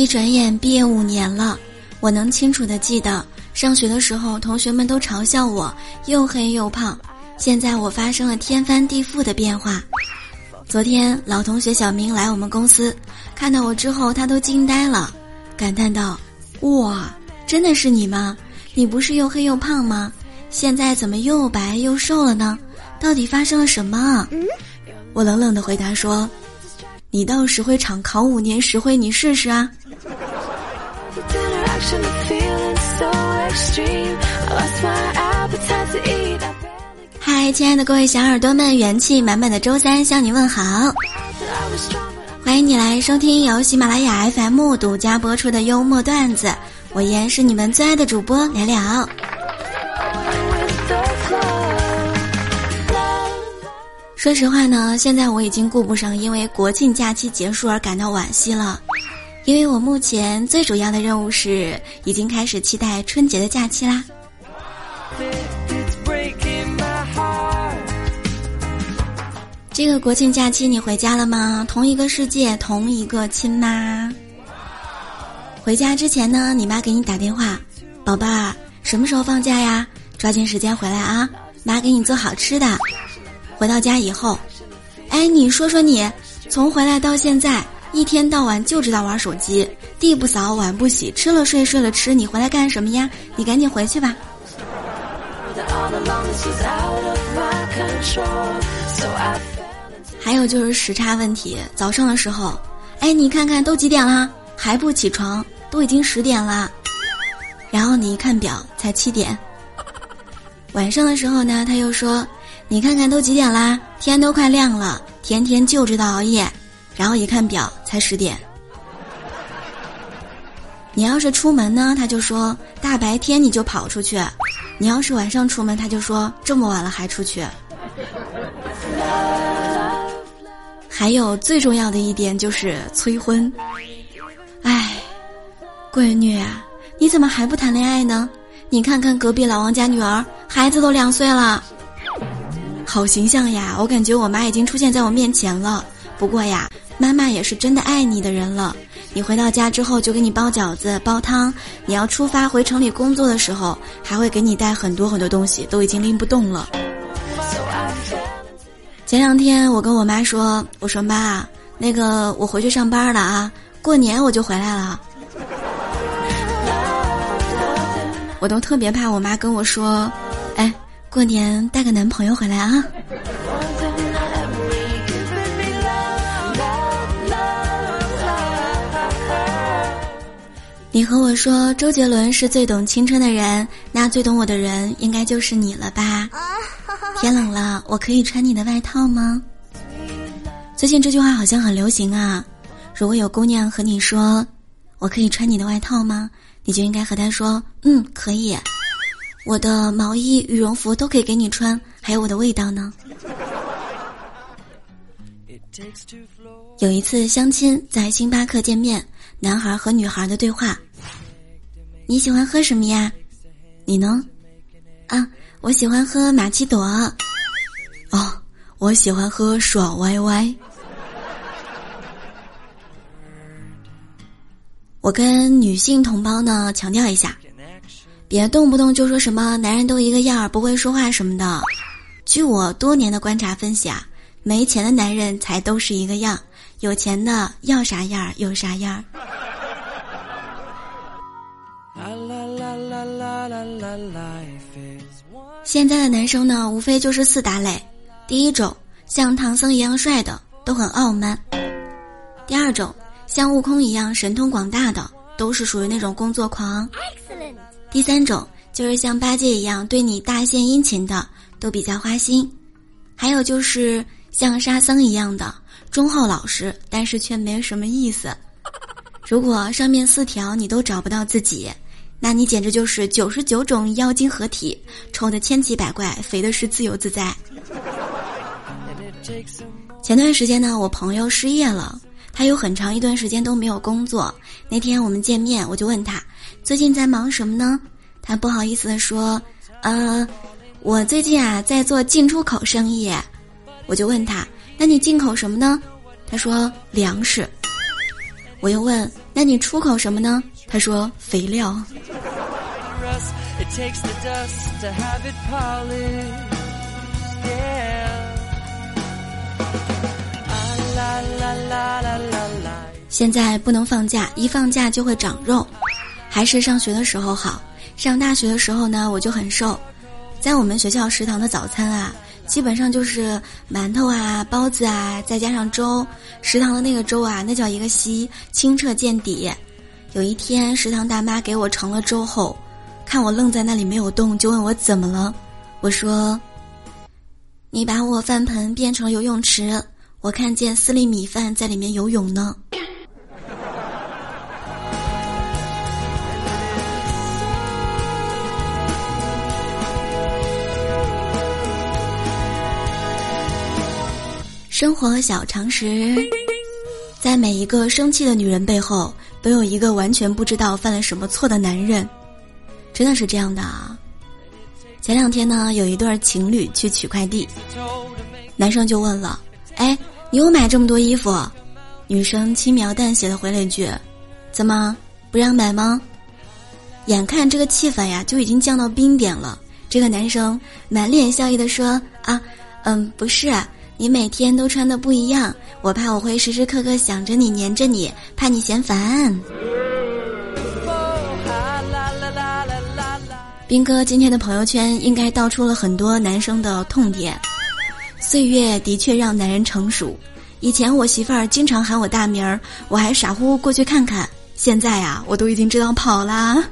一转眼毕业五年了，我能清楚的记得，上学的时候同学们都嘲笑我又黑又胖。现在我发生了天翻地覆的变化。昨天老同学小明来我们公司，看到我之后他都惊呆了，感叹道：“哇，真的是你吗？你不是又黑又胖吗？现在怎么又白又瘦了呢？到底发生了什么？”我冷冷的回答说：“你到石灰厂考五年石灰，你试试啊。”嗨，亲爱的各位小耳朵们，元气满满的周三向你问好，欢迎你来收听由喜马拉雅 FM 独家播出的幽默段子，我依然是你们最爱的主播聊聊。说实话呢，现在我已经顾不上因为国庆假期结束而感到惋惜了。因为我目前最主要的任务是已经开始期待春节的假期啦。这个国庆假期你回家了吗？同一个世界，同一个亲妈。回家之前呢，你妈给你打电话，宝贝儿，什么时候放假呀？抓紧时间回来啊，妈给你做好吃的。回到家以后，哎，你说说你，从回来到现在。一天到晚就知道玩手机，地不扫，碗不洗，吃了睡，睡了吃。你回来干什么呀？你赶紧回去吧。还有就是时差问题，早上的时候，哎，你看看都几点啦，还不起床？都已经十点了。然后你一看表，才七点。晚上的时候呢，他又说，你看看都几点啦，天都快亮了，天天就知道熬夜。然后一看表，才十点。你要是出门呢，他就说大白天你就跑出去；你要是晚上出门，他就说这么晚了还出去。还有最重要的一点就是催婚。哎，闺女，你怎么还不谈恋爱呢？你看看隔壁老王家女儿，孩子都两岁了，好形象呀！我感觉我妈已经出现在我面前了。不过呀。妈妈也是真的爱你的人了。你回到家之后就给你包饺子、煲汤。你要出发回城里工作的时候，还会给你带很多很多东西，都已经拎不动了。前两天我跟我妈说：“我说妈，那个我回去上班了啊，过年我就回来了。”我都特别怕我妈跟我说：“哎，过年带个男朋友回来啊。”你和我说周杰伦是最懂青春的人，那最懂我的人应该就是你了吧？天冷了，我可以穿你的外套吗？最近这句话好像很流行啊。如果有姑娘和你说我可以穿你的外套吗？你就应该和她说嗯可以，我的毛衣、羽绒服都可以给你穿，还有我的味道呢。有一次相亲在星巴克见面。男孩和女孩的对话。你喜欢喝什么呀？你呢？啊，我喜欢喝玛奇朵。哦，我喜欢喝爽歪歪。我跟女性同胞呢强调一下，别动不动就说什么男人都一个样儿，不会说话什么的。据我多年的观察分析啊，没钱的男人才都是一个样。有钱的要啥样儿有啥样儿。现在的男生呢，无非就是四大类：第一种像唐僧一样帅的，都很傲慢；第二种像悟空一样神通广大的，都是属于那种工作狂；第三种就是像八戒一样对你大献殷勤的，都比较花心；还有就是像沙僧一样的。忠厚老实，但是却没什么意思。如果上面四条你都找不到自己，那你简直就是九十九种妖精合体，丑的千奇百怪，肥的是自由自在。前段时间呢，我朋友失业了，他有很长一段时间都没有工作。那天我们见面，我就问他最近在忙什么呢？他不好意思的说：“呃，我最近啊在做进出口生意。”我就问他。那你进口什么呢？他说粮食。我又问，那你出口什么呢？他说肥料。现在不能放假，一放假就会长肉，还是上学的时候好。上大学的时候呢，我就很瘦，在我们学校食堂的早餐啊，基本上就是馒头啊、包子啊，再加上粥。食堂的那个粥啊，那叫一个稀，清澈见底。有一天，食堂大妈给我盛了粥后，看我愣在那里没有动，就问我怎么了。我说：“你把我饭盆变成了游泳池，我看见四粒米饭在里面游泳呢。”生活小常识，在每一个生气的女人背后，都有一个完全不知道犯了什么错的男人，真的是这样的啊！前两天呢，有一对情侣去取快递，男生就问了：“哎，你又买这么多衣服？”女生轻描淡写的回了一句：“怎么不让买吗？”眼看这个气氛呀就已经降到冰点了，这个男生满脸笑意的说：“啊，嗯，不是。”你每天都穿的不一样，我怕我会时时刻刻想着你，黏着你，怕你嫌烦。兵哥今天的朋友圈应该道出了很多男生的痛点。岁月的确让男人成熟，以前我媳妇儿经常喊我大名儿，我还傻乎乎过去看看，现在呀，我都已经知道跑啦。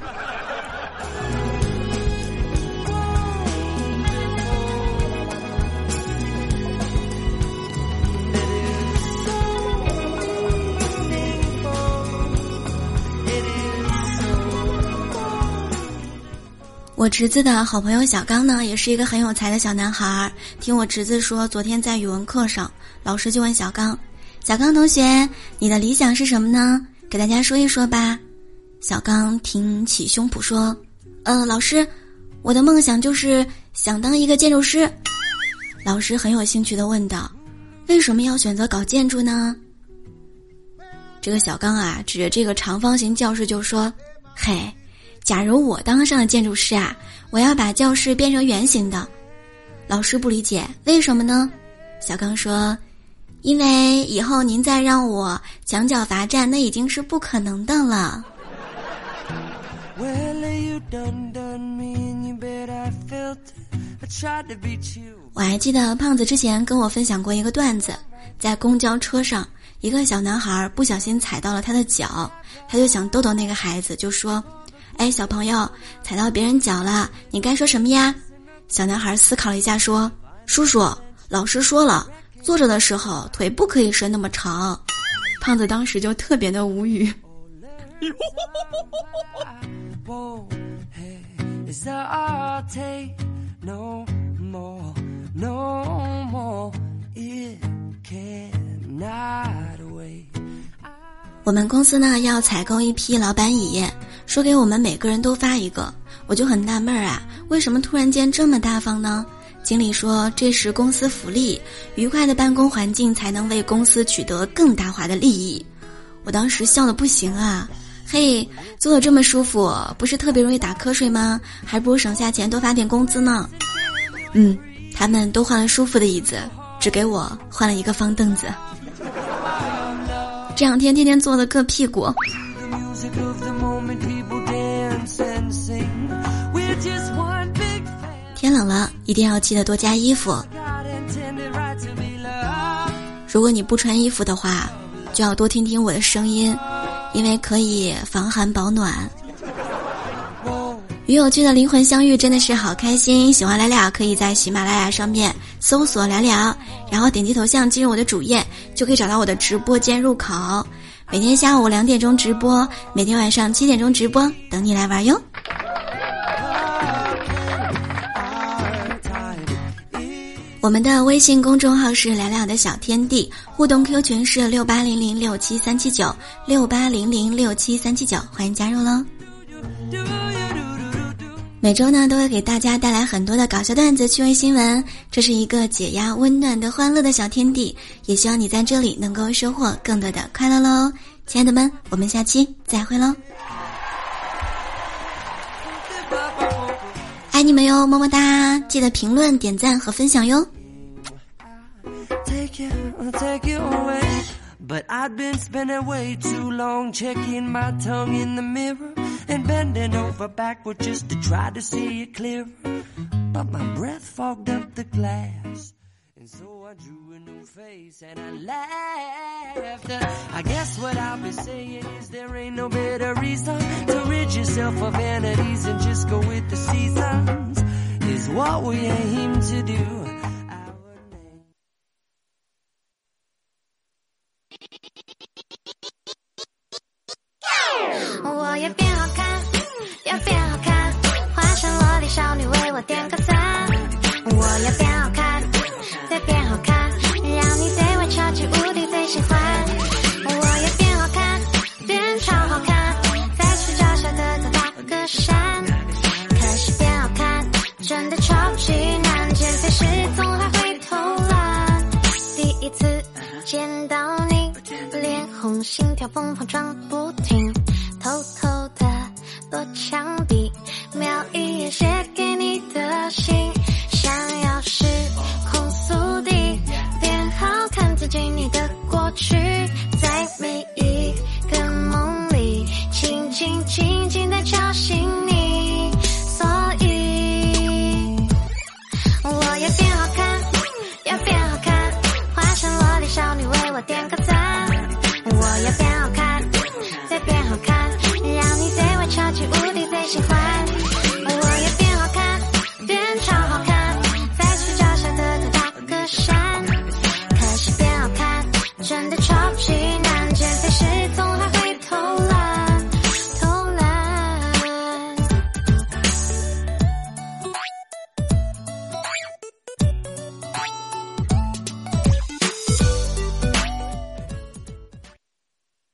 我侄子的好朋友小刚呢，也是一个很有才的小男孩。听我侄子说，昨天在语文课上，老师就问小刚：“小刚同学，你的理想是什么呢？给大家说一说吧。”小刚挺起胸脯说：“嗯，老师，我的梦想就是想当一个建筑师。”老师很有兴趣的问道：“为什么要选择搞建筑呢？”这个小刚啊，指着这个长方形教室就说：“嘿。”假如我当上了建筑师啊，我要把教室变成圆形的。老师不理解，为什么呢？小刚说：“因为以后您再让我墙角罚站，那已经是不可能的了。”我还记得胖子之前跟我分享过一个段子，在公交车上，一个小男孩不小心踩到了他的脚，他就想逗逗那个孩子，就说。哎，小朋友，踩到别人脚了，你该说什么呀？小男孩思考了一下，说：“叔叔，老师说了，坐着的时候腿不可以伸那么长。”胖子当时就特别的无语。我们公司呢要采购一批老板椅。说给我们每个人都发一个，我就很纳闷儿啊，为什么突然间这么大方呢？经理说这是公司福利，愉快的办公环境才能为公司取得更大化的利益。我当时笑的不行啊，嘿，坐的这么舒服，不是特别容易打瞌睡吗？还不如省下钱多发点工资呢。嗯，他们都换了舒服的椅子，只给我换了一个方凳子。这两天天天坐的硌屁股。天冷了，一定要记得多加衣服。如果你不穿衣服的话，就要多听听我的声音，因为可以防寒保暖。与有趣的灵魂相遇，真的是好开心。喜欢聊聊，可以在喜马拉雅上面搜索聊聊，然后点击头像进入我的主页，就可以找到我的直播间入口。每天下午两点钟直播，每天晚上七点钟直播，等你来玩哟。我们的微信公众号是“聊聊的小天地”，互动 Q 群是六八零零六七三七九六八零零六七三七九，欢迎加入喽。每周呢都会给大家带来很多的搞笑段子、趣味新闻，这是一个解压、温暖的、欢乐的小天地，也希望你在这里能够收获更多的快乐喽。亲爱的们，我们下期再会喽！爱你们哟，么么哒！记得评论、点赞和分享哟。But I've been spending way too long checking my tongue in the mirror and bending over backward just to try to see it clearer. But my breath fogged up the glass. And so I drew a new face and I laughed. I guess what I'll be saying is there ain't no better reason to rid yourself of vanities and just go with the seasons. Is what we aim to do. 真的超级难，减肥时总还会偷懒。第一次见到你，脸红心跳疯狂撞不停。偷偷的躲墙壁，瞄一眼写